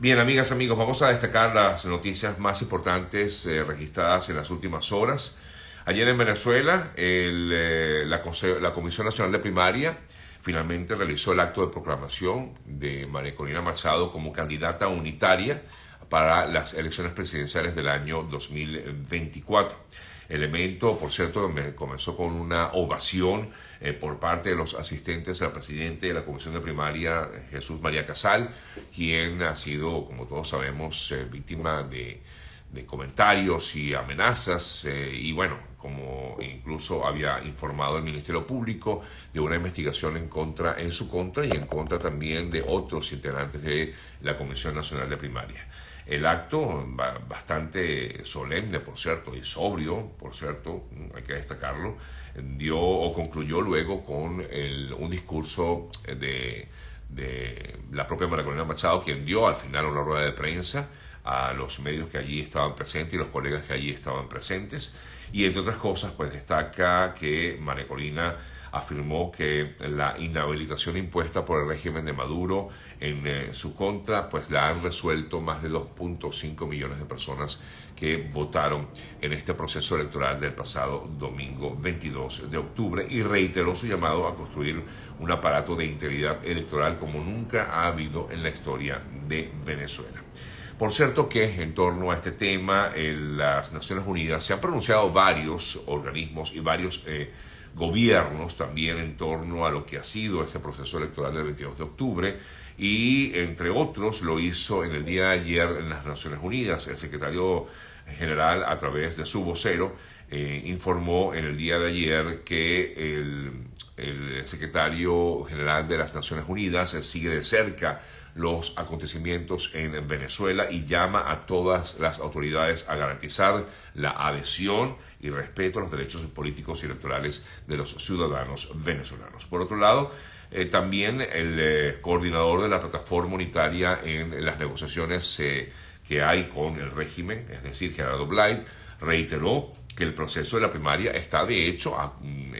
Bien, amigas, amigos, vamos a destacar las noticias más importantes eh, registradas en las últimas horas. Ayer en Venezuela, eh, la, la, Comisión Nacional de Primaria finalmente realizó el acto de proclamación de María Corina Machado como candidata unitaria para las elecciones presidenciales del año 2024. El evento, por cierto, comenzó con una ovación eh, por parte de los asistentes al presidente de la Comisión de Primaria, Jesús María Casal, quien ha sido, como todos sabemos, eh, víctima de, comentarios y amenazas. Eh, y bueno, como incluso había informado el Ministerio Público de una investigación en contra, en su contra y en contra también de otros integrantes de la Comisión Nacional de Primaria. El acto, bastante solemne, por cierto, y sobrio, por cierto, hay que destacarlo, dio o concluyó luego con un discurso de, la propia María Machado, quien dio al final una rueda de prensa a los medios que allí estaban presentes y los colegas que allí estaban presentes. Y entre otras cosas, pues destaca que María Corina afirmó que la inhabilitación impuesta por el régimen de Maduro en eh, su contra, pues la han resuelto más de 2.5 millones de personas que votaron en este proceso electoral del pasado domingo 22 de octubre y reiteró su llamado a construir un aparato de integridad electoral como nunca ha habido en la historia de Venezuela. Por cierto que en torno a este tema, en las Naciones Unidas se han pronunciado varios organismos y varios eh, gobiernos también en torno a lo que ha sido este proceso electoral del 22 de octubre y entre otros lo hizo en el día de ayer en las Naciones Unidas. El secretario general a través de su vocero eh, informó en el día de ayer que el, el secretario general de las Naciones Unidas sigue de cerca los acontecimientos en Venezuela y llama a todas las autoridades a garantizar la adhesión y respeto a los derechos políticos y electorales de los ciudadanos venezolanos. Por otro lado, eh, también el eh, coordinador de la plataforma unitaria en las negociaciones eh, que hay con el régimen, es decir, Gerardo Blight, reiteró que el proceso de la primaria está de hecho mm,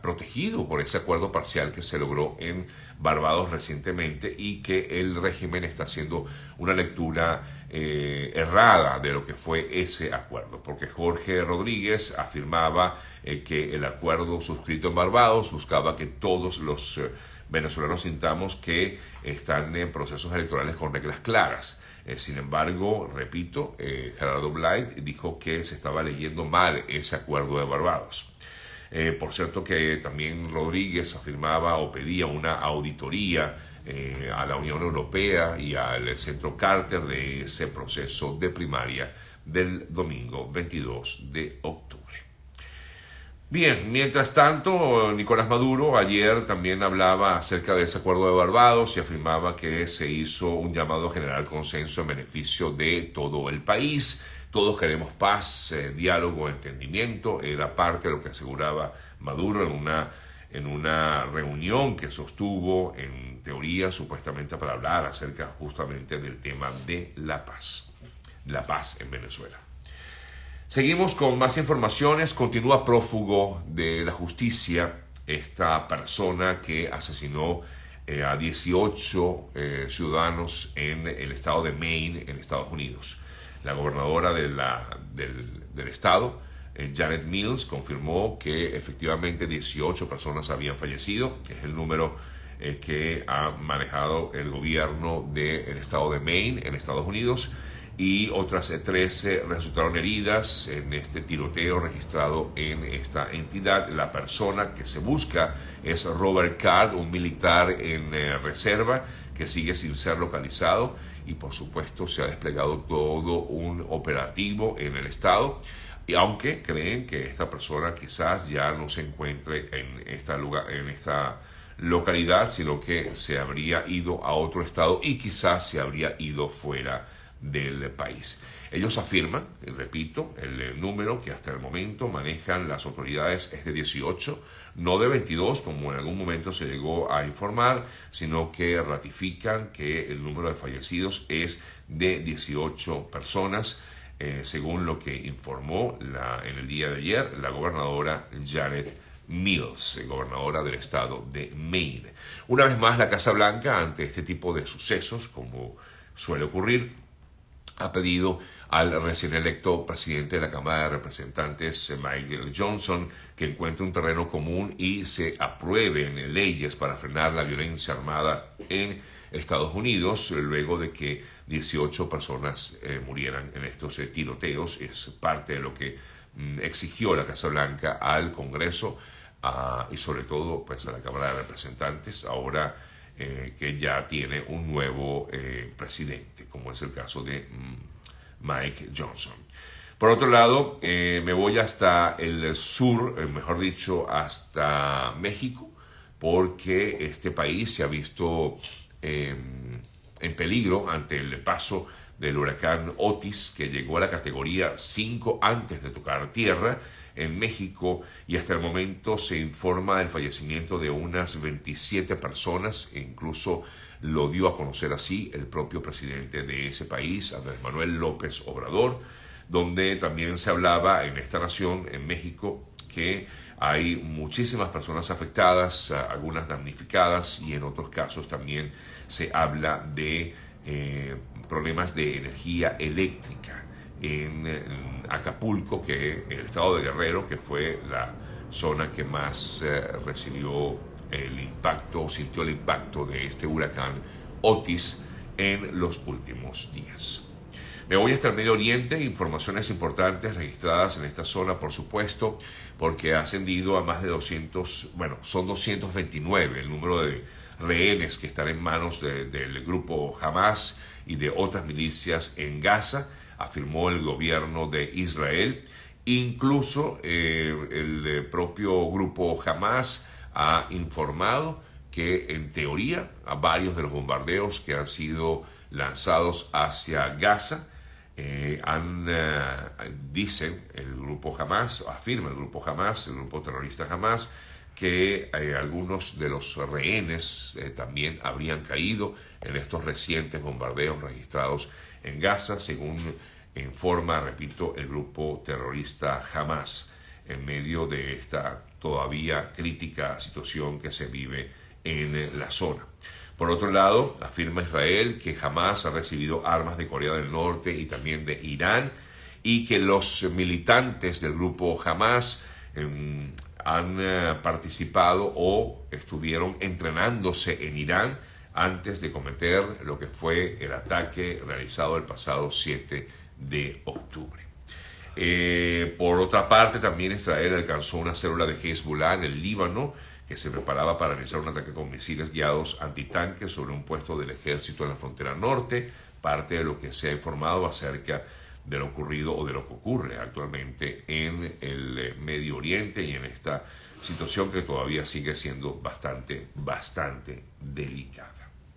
protegido por ese acuerdo parcial que se logró en Barbados recientemente y que el régimen está haciendo una lectura eh, errada de lo que fue ese acuerdo, porque Jorge Rodríguez afirmaba eh, que el acuerdo suscrito en Barbados buscaba que todos los eh, venezolanos sintamos que están en procesos electorales con reglas claras. sin embargo, repito, Gerardo Blight dijo que se estaba leyendo mal ese acuerdo de Barbados. Eh, por cierto que también Rodríguez afirmaba o pedía una auditoría eh, a la Unión Europea y al Centro Carter de ese proceso de primaria del domingo 22 de octubre. Bien, mientras tanto, Nicolás Maduro ayer también hablaba acerca de ese acuerdo de Barbados y afirmaba que se hizo un llamado a consenso en beneficio de todo el país. Todos queremos paz, eh, diálogo, entendimiento. Era parte de lo que aseguraba Maduro en una, en una reunión que sostuvo, en teoría, supuestamente para hablar acerca justamente del tema de la paz. La paz en Venezuela. Seguimos con más informaciones. Continúa prófugo de la justicia esta persona que asesinó eh, a 18 eh, ciudadanos en el estado de Maine, en Estados Unidos. La gobernadora del, estado, eh, Janet Mills, confirmó que efectivamente 18 personas habían fallecido, es el número que ha manejado el gobierno del estado de Maine en Estados Unidos y otras 13 resultaron heridas en este tiroteo registrado en esta entidad. La persona que se busca es Robert Card, un militar en eh, reserva que sigue sin ser localizado y por supuesto se ha desplegado todo un operativo en el estado. Y aunque creen que esta persona quizás ya no se encuentre en esta, lugar, en esta localidad, sino que se habría ido a otro estado y quizás se habría ido fuera del país. Ellos afirman, y repito, el número que hasta el momento manejan las autoridades es de 18, no de 22 como en algún momento se llegó a informar, sino que ratifican que el número de fallecidos es de 18 personas, eh, según lo que informó en el día de ayer la gobernadora Janet Mills, gobernadora del estado de Maine. Una vez más, la Casa Blanca, ante este tipo de sucesos, como suele ocurrir, ha pedido al recién electo presidente de la Cámara de Representantes, Michael Johnson, que encuentre un terreno común y se aprueben leyes para frenar la violencia armada en Estados Unidos, luego de que 18 personas eh, murieran en estos eh, tiroteos. Es parte de lo que mm, exigió la Casa Blanca al Congreso y sobre todo pues, a la Cámara de Representantes, ahora eh, que ya tiene un nuevo presidente, como es el caso de mm, Mike Johnson. Por otro lado, me voy hasta el sur, mejor dicho, hasta México, porque este país se ha visto en peligro ante el paso del huracán Otis, que llegó a la categoría 5 antes de tocar tierra en México y hasta el momento se informa del fallecimiento de unas 27 personas e incluso lo dio a conocer así el propio presidente de ese país, Andrés Manuel López Obrador, donde también se hablaba en esta nación, en México, que hay muchísimas personas afectadas, algunas damnificadas y en otros casos también se habla de eh, problemas de energía eléctrica en, Acapulco, que el estado de Guerrero, que fue la zona que más eh, recibió el impacto, sintió el impacto de este huracán Otis en los últimos días. Me voy hasta el Medio Oriente, informaciones importantes registradas en esta zona, por supuesto, porque ha ascendido a más de 200, bueno, son 229 el número de rehenes que están en manos del grupo Hamas y de otras milicias en Gaza, afirmó el gobierno de Israel. Incluso eh, el eh, propio grupo Hamas ha informado que en teoría a varios de los bombardeos que han sido lanzados hacia Gaza eh, han, dicen el grupo Hamas, afirma el grupo Hamas, el grupo terrorista Hamas, que eh, algunos de los rehenes eh, también habrían caído en estos recientes bombardeos registrados en Gaza, según informa, repito, el grupo terrorista Hamas, en medio de esta todavía crítica situación que se vive en la zona. Por otro lado, afirma Israel que Hamas ha recibido armas de Corea del Norte y también de Irán y que los militantes del grupo Hamas em, han eh, participado o estuvieron entrenándose en Irán antes de cometer lo que fue el ataque realizado el pasado 7 de octubre. Eh, por otra parte, también Israel alcanzó una célula de Hezbollah en el Líbano que se preparaba para realizar un ataque con misiles guiados antitanques sobre un puesto del ejército en la frontera norte, parte de lo que se ha informado acerca de lo ocurrido o de lo que ocurre actualmente en el eh, Medio Oriente y en esta situación que todavía sigue siendo bastante, bastante delicada.